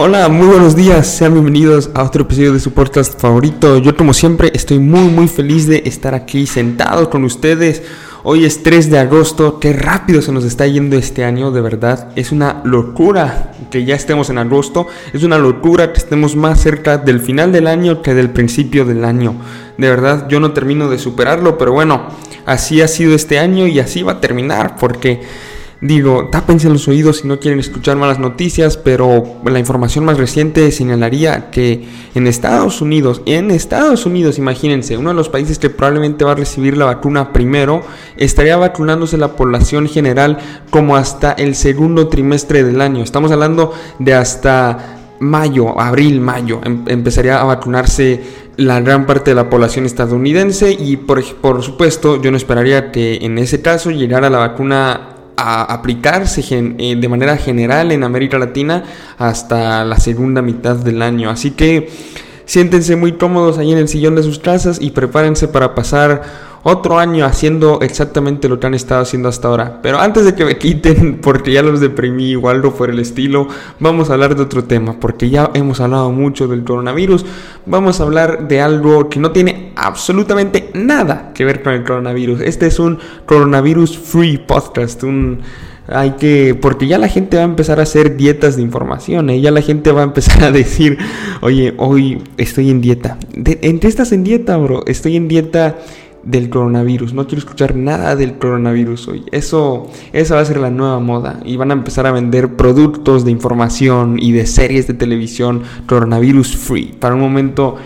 Hola, muy buenos días, sean bienvenidos a otro episodio de su podcast favorito. Yo como siempre estoy muy muy feliz de estar aquí sentado con ustedes. Hoy es 3 de agosto, qué rápido se nos está yendo este año, de verdad. Es una locura que ya estemos en agosto, es una locura que estemos más cerca del final del año que del principio del año. De verdad, yo no termino de superarlo, pero bueno, así ha sido este año y así va a terminar, porque Digo, tápense los oídos si no quieren escuchar malas noticias, pero la información más reciente señalaría que en Estados Unidos, en Estados Unidos, imagínense, uno de los países que probablemente va a recibir la vacuna primero, estaría vacunándose la población general como hasta el segundo trimestre del año. Estamos hablando de hasta mayo, abril, mayo, em, empezaría a vacunarse la gran parte de la población estadounidense y por, por supuesto yo no esperaría que en ese caso llegara la vacuna a aplicarse eh, de manera general en América Latina hasta la segunda mitad del año. Así que siéntense muy cómodos ahí en el sillón de sus casas y prepárense para pasar otro año haciendo exactamente lo que han estado haciendo hasta ahora. Pero antes de que me quiten, porque ya los deprimí o algo por el estilo, vamos a hablar de otro tema, porque ya hemos hablado mucho del coronavirus. Vamos a hablar de algo que no tiene absolutamente nada que ver con el coronavirus. Este es un coronavirus free podcast, un hay que, porque ya la gente va a empezar a hacer dietas de información, ¿eh? ya la gente va a empezar a decir, oye, hoy estoy en dieta. ¿En qué estás en dieta, bro? Estoy en dieta del coronavirus. No quiero escuchar nada del coronavirus hoy. Eso, esa va a ser la nueva moda. Y van a empezar a vender productos de información y de series de televisión coronavirus free. Para un momento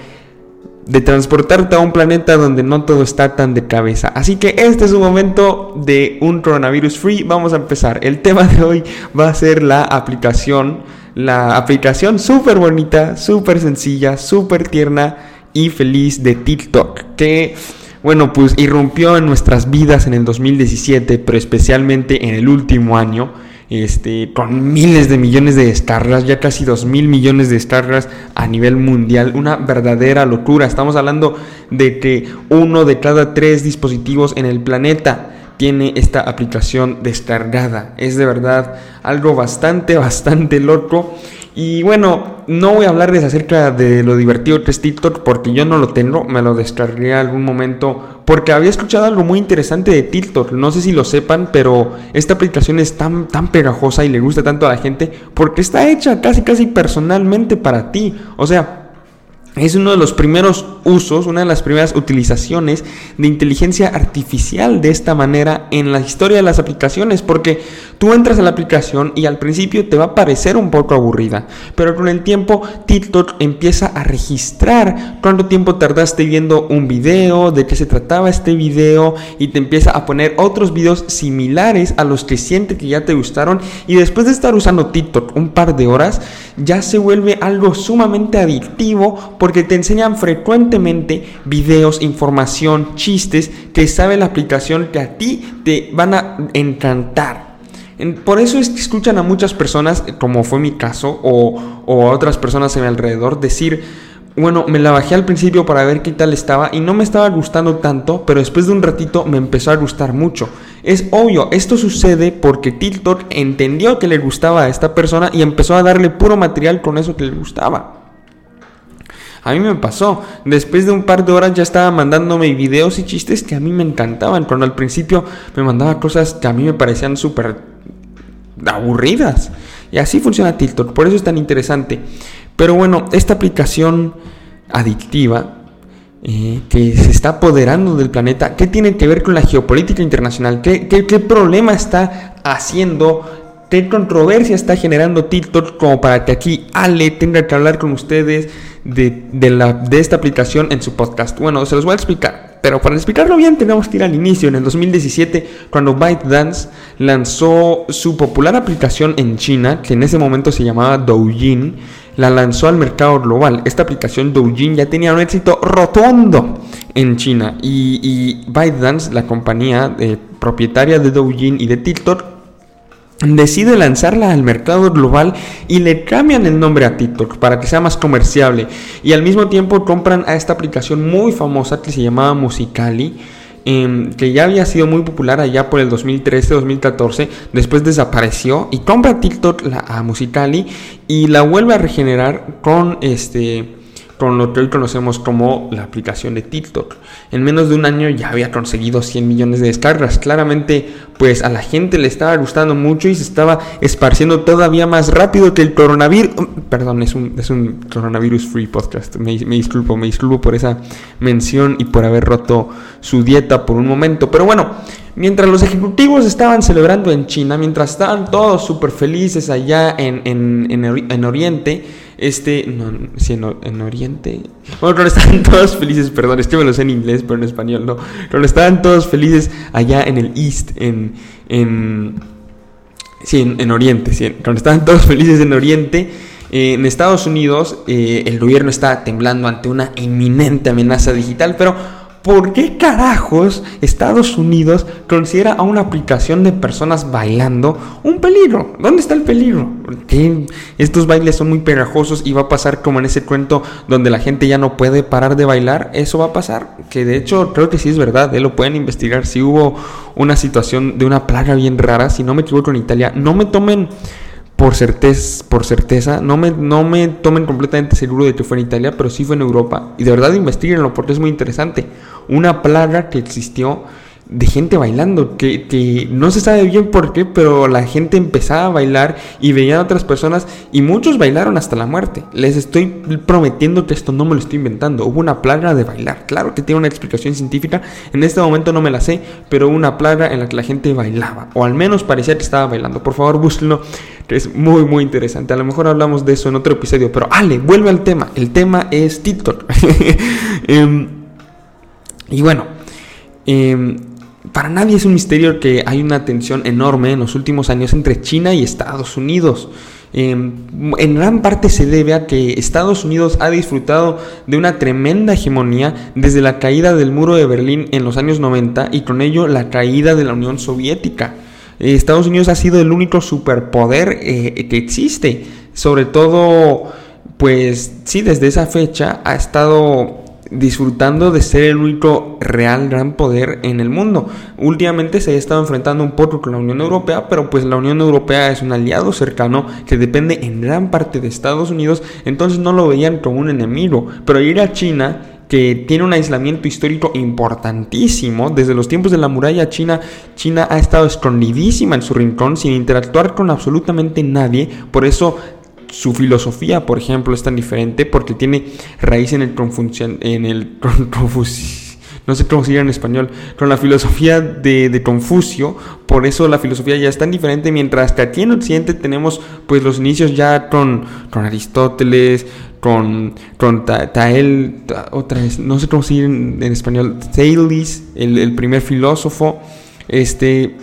de transportarte a un planeta donde no todo está tan de cabeza. Así que este es un momento de un coronavirus free. Vamos a empezar. El tema de hoy va a ser la aplicación. La aplicación súper bonita, súper sencilla, súper tierna y feliz de TikTok. Que bueno, pues irrumpió en nuestras vidas en el 2017, pero especialmente en el último año, este, con miles de millones de descargas, ya casi 2 mil millones de descargas a nivel mundial, una verdadera locura. Estamos hablando de que uno de cada tres dispositivos en el planeta tiene esta aplicación descargada. Es de verdad algo bastante, bastante loco. Y bueno, no voy a hablarles acerca de lo divertido que es TikTok porque yo no lo tengo, me lo descargué algún momento porque había escuchado algo muy interesante de TikTok, no sé si lo sepan, pero esta aplicación es tan, tan pegajosa y le gusta tanto a la gente porque está hecha casi casi personalmente para ti, o sea, es uno de los primeros usos, una de las primeras utilizaciones de inteligencia artificial de esta manera en la historia de las aplicaciones, porque tú entras a la aplicación y al principio te va a parecer un poco aburrida, pero con el tiempo TikTok empieza a registrar cuánto tiempo tardaste viendo un video, de qué se trataba este video y te empieza a poner otros videos similares a los que siente que ya te gustaron y después de estar usando TikTok un par de horas ya se vuelve algo sumamente adictivo porque te enseñan frecuentemente videos, información, chistes que sabe la aplicación que a ti te van a encantar. Por eso es que escuchan a muchas personas, como fue mi caso, o, a otras personas a mi alrededor, decir, bueno, me la bajé al principio para ver qué tal estaba y no me estaba gustando tanto, pero después de un ratito me empezó a gustar mucho. Es obvio, esto sucede porque TikTok entendió que le gustaba a esta persona y empezó a darle puro material con eso que le gustaba. A mí me pasó. Después de un par de horas ya estaba mandándome videos y chistes que a mí me encantaban. Cuando al principio me mandaba cosas que a mí me parecían súper aburridas. Y así funciona TikTok. Por eso es tan interesante. Pero bueno, esta aplicación adictiva eh, que se está apoderando del planeta, ¿qué tiene que ver con la geopolítica internacional? ¿Qué, qué, qué problema está haciendo ¿Qué controversia está generando TikTok como para que aquí Ale tenga que hablar con ustedes de, la, de esta aplicación en su podcast? Bueno, se los voy a explicar. Pero para explicarlo bien tenemos que ir al inicio, en el 2017, cuando ByteDance lanzó su popular aplicación en China, que en ese momento se llamaba Douyin, la lanzó al mercado global. Esta aplicación Douyin ya tenía un éxito rotundo en China y, y ByteDance, la compañía eh, propietaria de Douyin y de TikTok, decide lanzarla al mercado global y le cambian el nombre a TikTok para que sea más comerciable. Y al mismo tiempo compran a esta aplicación muy famosa que se llamaba Musicali em, que ya había sido muy popular allá por el 2013-2014, después desapareció y compra TikTok a Musicali y la vuelve a regenerar con este con lo que hoy conocemos como la aplicación de TikTok. En menos de un año ya había conseguido 100 millones de descargas. Claramente, pues a la gente le estaba gustando mucho y se estaba esparciendo todavía más rápido que el coronavirus. Oh, perdón, es un, es un coronavirus free podcast. Me, me disculpo, me disculpo por esa mención y por haber roto su dieta por un momento. Pero bueno, Mientras los ejecutivos estaban celebrando en China, mientras estaban todos súper felices allá en, en, en, Oriente, este, no, sí, en, Oriente, bueno, cuando estaban todos felices, perdón, es que me lo sé en inglés, pero en español no, cuando estaban todos felices allá en el East, en, en sí, en, Oriente, sí, cuando estaban todos felices en Oriente, eh, en Estados Unidos eh, el gobierno estaba temblando ante una inminente amenaza digital, pero ¿Por qué carajos Estados Unidos considera a una aplicación de personas bailando un peligro? ¿Dónde está el peligro? Que estos bailes son muy pegajosos y va a pasar como en ese cuento donde la gente ya no puede parar de bailar. Eso va a pasar. Que de hecho creo que sí es verdad. ¿eh? Lo pueden investigar. Si hubo una situación de una plaga bien rara, si no me equivoco en Italia, no me tomen por certeza, por certeza, no me, no me tomen completamente seguro de que fue en Italia, pero sí fue en Europa. Y de verdad investiguenlo porque es muy interesante. Una plaga que existió de gente bailando, que, no se sabe bien por qué, pero la gente empezaba a bailar y veían a otras personas y muchos bailaron hasta la muerte. Les estoy prometiendo que esto no me lo estoy inventando. Hubo una plaga de bailar. Claro que tiene una explicación científica. En este momento no me la sé, pero hubo una plaga en la que la gente bailaba, o al menos parecía que estaba bailando. Por favor, búsquenlo, que es muy, muy interesante. A lo mejor hablamos de eso en otro episodio, pero Ale, vuelve al tema. El tema es TikTok. Em, y bueno, eh, para nadie es un misterio que hay una tensión enorme en los últimos años entre China y Estados Unidos. Em, en gran parte se debe a que Estados Unidos ha disfrutado de una tremenda hegemonía desde la caída del muro de Berlín en los años 90 y con ello la caída de la Unión Soviética. Estados Unidos ha sido el único superpoder eh, que existe, sobre todo, pues sí, desde esa fecha ha estado disfrutando de ser el único real gran poder en el mundo. Últimamente se ha estado enfrentando un poco con la Unión Europea, pero pues la Unión Europea es un aliado cercano que depende en gran parte de Estados Unidos, entonces no lo veían como un enemigo. Pero ir a China que tiene un aislamiento histórico importantísimo. Desde los tiempos de la muralla china, China ha estado escondidísima en su rincón sin interactuar con absolutamente nadie. Por eso su filosofía, por ejemplo, es tan diferente porque tiene raíz en el en el no sé cómo se en español, con la filosofía de, Confucio, por eso la filosofía ya es tan diferente, mientras que aquí en Occidente tenemos pues los inicios ya con, Aristóteles, con, con Tael, otra vez, no sé cómo se en, en español, Thales, el, el primer filósofo, este,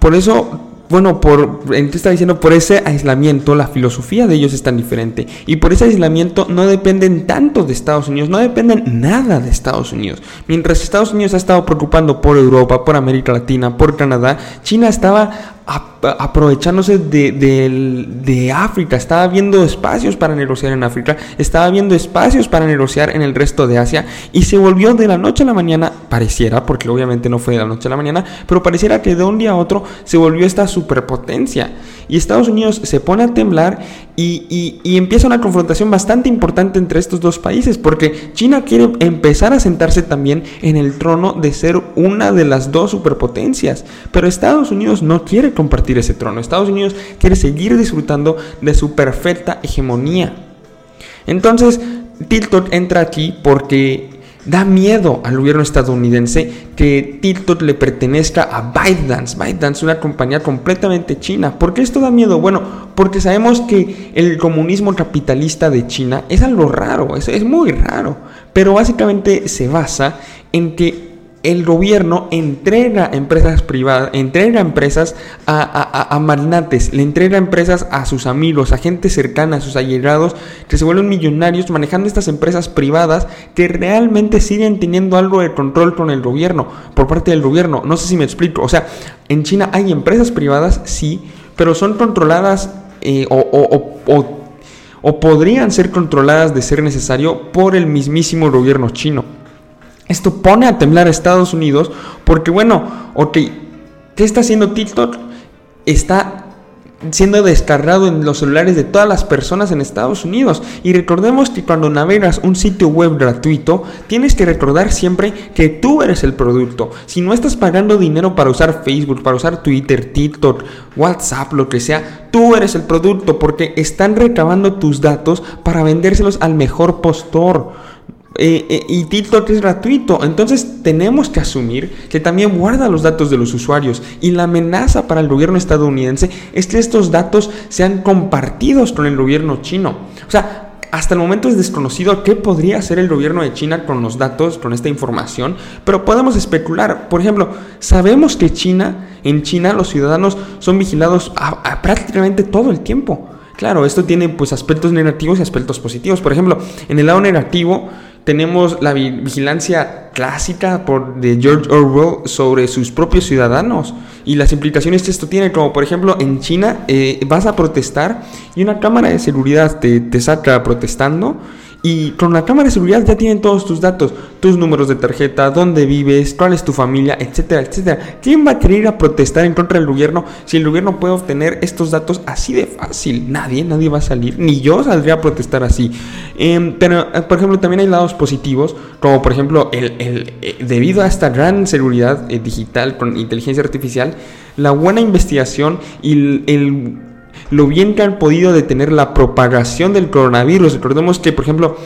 por eso bueno, por, te está diciendo, por ese aislamiento, la filosofía de ellos es tan diferente. Y por ese aislamiento no dependen tanto de Estados Unidos, no dependen nada de Estados Unidos. Mientras Estados Unidos ha estado preocupando por Europa, por América Latina, por Canadá, China estaba aprovechándose de, de, África, estaba viendo espacios para negociar en África, estaba viendo espacios para negociar en el resto de Asia y se volvió de la noche a la mañana, pareciera, porque obviamente no fue de la noche a la mañana, pero pareciera que de un día a otro se volvió esta superpotencia. Y Estados Unidos se pone a temblar y, y, empieza una confrontación bastante importante entre estos dos países, porque China quiere empezar a sentarse también en el trono de ser una de las dos superpotencias, pero Estados Unidos no quiere compartir ese trono. Estados Unidos quiere seguir disfrutando de su perfecta hegemonía. Entonces, TikTok entra aquí porque Da miedo al gobierno estadounidense que TikTok le pertenezca a ByteDance. ByteDance, una compañía completamente china. ¿Por qué esto da miedo? Bueno, porque sabemos que el comunismo capitalista de China es algo raro, es muy raro. Pero básicamente se basa en que el gobierno entrega empresas privadas, entrega empresas a, a, magnates, le entrega empresas a sus amigos, a gente cercana, a sus allegados, que se vuelven millonarios manejando estas empresas privadas que realmente siguen teniendo algo de control con el gobierno, por parte del gobierno. No sé si me explico. O sea, en China hay empresas privadas, sí, pero son controladas eh, o, o, o podrían ser controladas de ser necesario por el mismísimo gobierno chino. Esto pone a temblar a Estados Unidos porque, bueno, ok, ¿qué está haciendo TikTok? Está siendo descargado en los celulares de todas las personas en Estados Unidos. Y recordemos que cuando navegas un sitio web gratuito, tienes que recordar siempre que tú eres el producto. Si no estás pagando dinero para usar Facebook, para usar Twitter, TikTok, WhatsApp, lo que sea, tú eres el producto porque están recabando tus datos para vendérselos al mejor postor. Eh, eh, y TikTok es gratuito. Entonces tenemos que asumir que también guarda los datos de los usuarios. Y la amenaza para el gobierno estadounidense es que estos datos sean compartidos con el gobierno chino. O sea, hasta el momento es desconocido qué podría hacer el gobierno de China con los datos, con esta información, pero podemos especular. Por ejemplo, sabemos que China, en China los ciudadanos son vigilados prácticamente todo el tiempo. Claro, esto tiene pues aspectos negativos y aspectos positivos. Por ejemplo, en el lado negativo, tenemos la vigilancia clásica por, de George Orwell sobre sus propios ciudadanos. Y las implicaciones que esto tiene, como por ejemplo en China eh, vas a protestar y una cámara de seguridad te, te saca protestando y con la cámara de seguridad ya tienen todos tus datos, tus números de tarjeta, dónde vives, cuál es tu familia, etcétera, etcétera. ¿Quién va a querer ir a protestar en contra del gobierno si el gobierno puede obtener estos datos así de fácil? Nadie, nadie va a salir, ni yo saldría a protestar así. Em, pero, eh, por ejemplo, también hay lados positivos, como por ejemplo, el, el, eh, debido a esta gran seguridad eh, digital con inteligencia artificial, la buena investigación y el lo bien que han podido detener la propagación del coronavirus. Recordemos que, por ejemplo,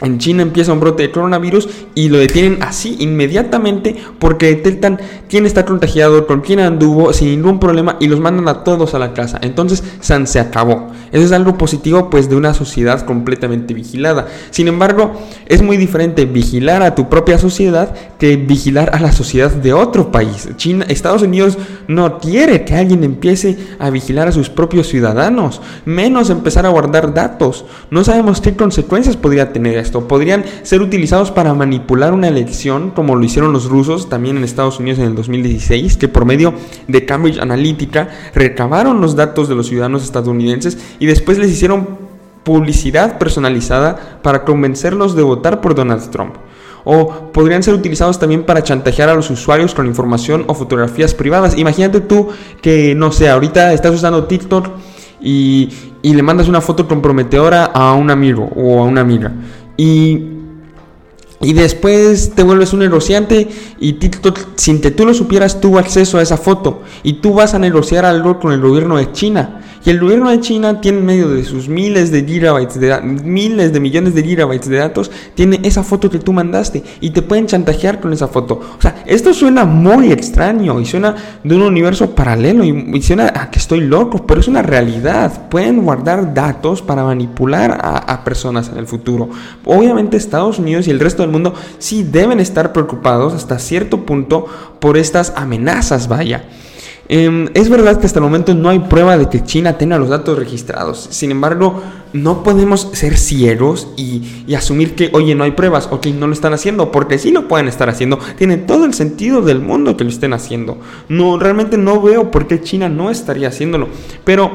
en China empieza un brote de coronavirus y lo detienen así inmediatamente porque detectan quién está contagiado, con quién anduvo, sin ningún problema y los mandan a todos a la casa. Entonces, San se acabó. Eso es algo positivo pues de una sociedad completamente vigilada. Sin embargo, es muy diferente vigilar a tu propia sociedad que vigilar a la sociedad de otro país. China, Estados Unidos no quiere que alguien empiece a vigilar a sus propios ciudadanos, menos empezar a guardar datos. No sabemos qué consecuencias podría tener Podrían ser utilizados para manipular una elección, como lo hicieron los rusos también en Estados Unidos en el 2016, que por medio de Cambridge Analytica recabaron los datos de los ciudadanos estadounidenses y después les hicieron publicidad personalizada para convencerlos de votar por Donald Trump. O podrían ser utilizados también para chantajear a los usuarios con información o fotografías privadas. Imagínate tú que, no sé, ahorita estás usando TikTok y, y le mandas una foto comprometedora a un amigo o a una amiga. Y, y después te vuelves un negociante y sin que tú lo supieras, tuvo acceso a esa foto. Y tú vas a negociar algo con el gobierno de China. Y el gobierno de China tiene en medio de sus miles de gigabytes, de miles de millones de gigabytes de datos, tiene esa foto que tú mandaste y te pueden chantajear con esa foto. O sea, esto suena muy extraño y suena de un universo paralelo y, suena a que estoy loco, pero es una realidad. Pueden guardar datos para manipular a, a personas en el futuro. Obviamente Estados Unidos y el resto mundo sí deben estar preocupados hasta cierto punto por estas amenazas, vaya. Em, es verdad que hasta el momento no hay prueba de que China tenga los datos registrados. Sin embargo, no podemos ser ciegos y, asumir que, oye, no hay pruebas, ok, no lo están haciendo, porque sí lo pueden estar haciendo. Tiene todo el sentido del mundo que lo estén haciendo. No, realmente no veo por qué China no estaría haciéndolo. Pero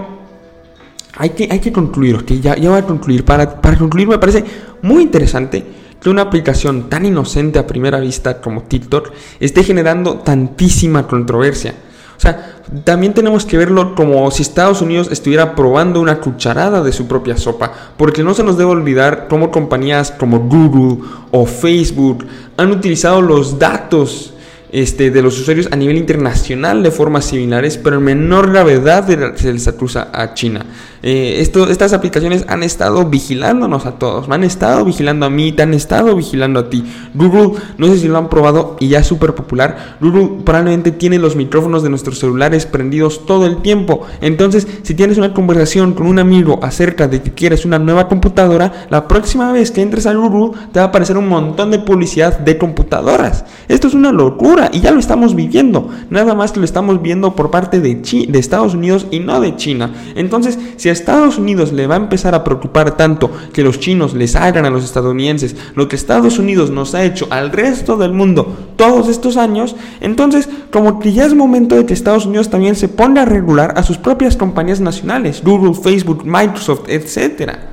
hay que, hay que concluir, ok, ya, ya voy a concluir. Para, para concluir, me parece muy interesante que una aplicación tan inocente a primera vista como TikTok esté generando tantísima controversia. O sea, también tenemos que verlo como si Estados Unidos estuviera probando una cucharada de su propia sopa, porque no se nos debe olvidar cómo compañías como Google o Facebook han utilizado los datos este, de los usuarios a nivel internacional de formas similares, pero en menor gravedad se les acusa a China. Eh, estas aplicaciones han estado vigilándonos a todos, me han estado vigilando a mí, te han estado vigilando a ti. Google, no sé si lo han probado y ya es súper popular, Google probablemente tiene los micrófonos de nuestros celulares prendidos todo el tiempo. Entonces, si tienes una conversación con un amigo acerca de que quieres una nueva computadora, la próxima vez que entres a Google te va a aparecer un montón de publicidad de computadoras. Esto es una locura y ya lo estamos viviendo. Nada más que lo estamos viendo por parte de, Estados Unidos y no de China. Entonces, si Estados Unidos le va a empezar a preocupar tanto que los chinos les hagan a los estadounidenses lo que Estados Unidos nos ha hecho al resto del mundo todos estos años, entonces como que ya es momento de que Estados Unidos también se ponga a regular a sus propias compañías nacionales, Google, Facebook, Microsoft, etcétera.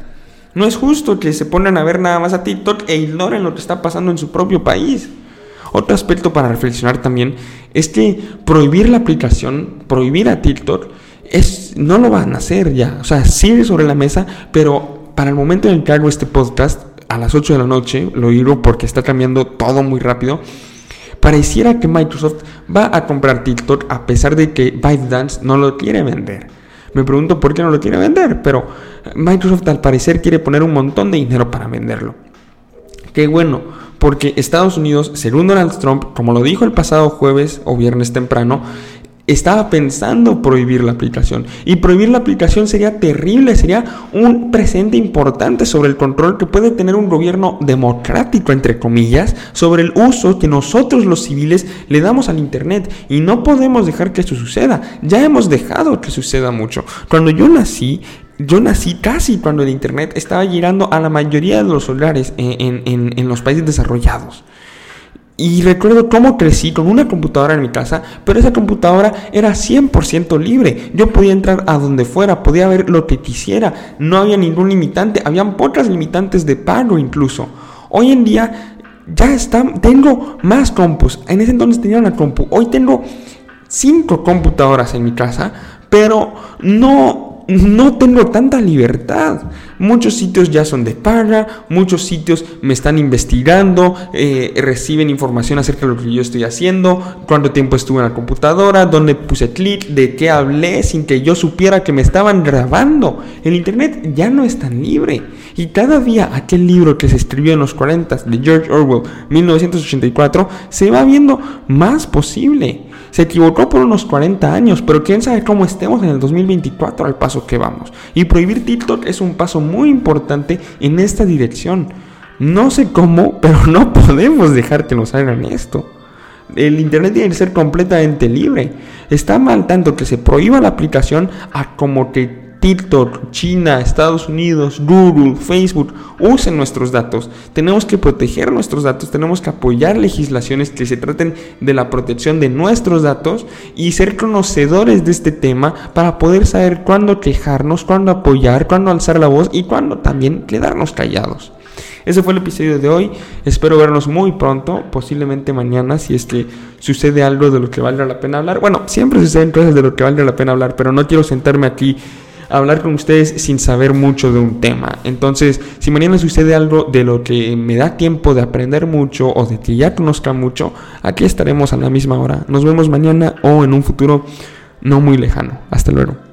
No es justo que se pongan a ver nada más a TikTok e ignoren lo que está pasando en su propio país. Otro aspecto para reflexionar también es que prohibir la aplicación, prohibir a TikTok, es, no lo van a hacer ya. O sea, sigue sobre la mesa, pero para el momento en que hago este podcast, a las 8 de la noche, lo digo porque está cambiando todo muy rápido, pareciera que Microsoft va a comprar TikTok a pesar de que ByteDance no lo quiere vender. Me pregunto por qué no lo quiere vender, pero Microsoft al parecer quiere poner un montón de dinero para venderlo. Qué bueno, porque Estados Unidos, según Donald Trump, como lo dijo el pasado jueves o viernes temprano, estaba pensando prohibir la aplicación. Y prohibir la aplicación sería terrible, sería un presente importante sobre el control que puede tener un gobierno democrático, entre comillas, sobre el uso que nosotros los civiles le damos al Internet. Y no podemos dejar que eso suceda. Ya hemos dejado que suceda mucho. Cuando yo nací, yo nací casi cuando el Internet estaba llegando a la mayoría de los hogares en, en los países desarrollados. Y recuerdo cómo crecí con una computadora en mi casa, pero esa computadora era 100% libre. Yo podía entrar a donde fuera, podía ver lo que quisiera. No había ningún limitante, habían pocas limitantes de pago incluso. Hoy en día ya está, tengo más compus. En ese entonces tenía una compu. Hoy tengo cinco computadoras en mi casa, pero no no tengo tanta libertad. Muchos sitios ya son de paga, muchos sitios me están investigando, eh, reciben información acerca de lo que yo estoy haciendo, cuánto tiempo estuve en la computadora, dónde puse clic, de qué hablé sin que yo supiera que me estaban grabando. El Internet ya no es tan libre. Y cada día aquel libro que se escribió en los 40 de George Orwell, 1984, se va viendo más posible. Se equivocó por unos 40 años, pero quién sabe cómo estemos en el 2024 al que vamos. Y prohibir TikTok es un paso muy importante en esta dirección. No sé cómo, pero no podemos dejar que nos hagan esto. El Internet tiene que ser completamente libre. Está mal tanto que se prohíba la aplicación a como que TikTok, China, Estados Unidos, Google, Facebook usen nuestros datos. Tenemos que proteger nuestros datos, tenemos que apoyar legislaciones que se traten de la protección de nuestros datos y ser conocedores de este tema para poder saber cuándo quejarnos, cuándo apoyar, cuándo alzar la voz y cuándo también quedarnos callados. Ese fue el episodio de hoy. Espero vernos muy pronto, posiblemente mañana, si es que sucede algo de lo que valga la pena hablar. Bueno, siempre suceden cosas de lo que valga la pena hablar, pero no quiero sentarme aquí hablar con ustedes sin saber mucho de un tema. Entonces, si mañana sucede algo de lo que me da tiempo de aprender mucho o de que ya conozca mucho, aquí estaremos a la misma hora. Nos vemos mañana o en un futuro no muy lejano. Hasta luego.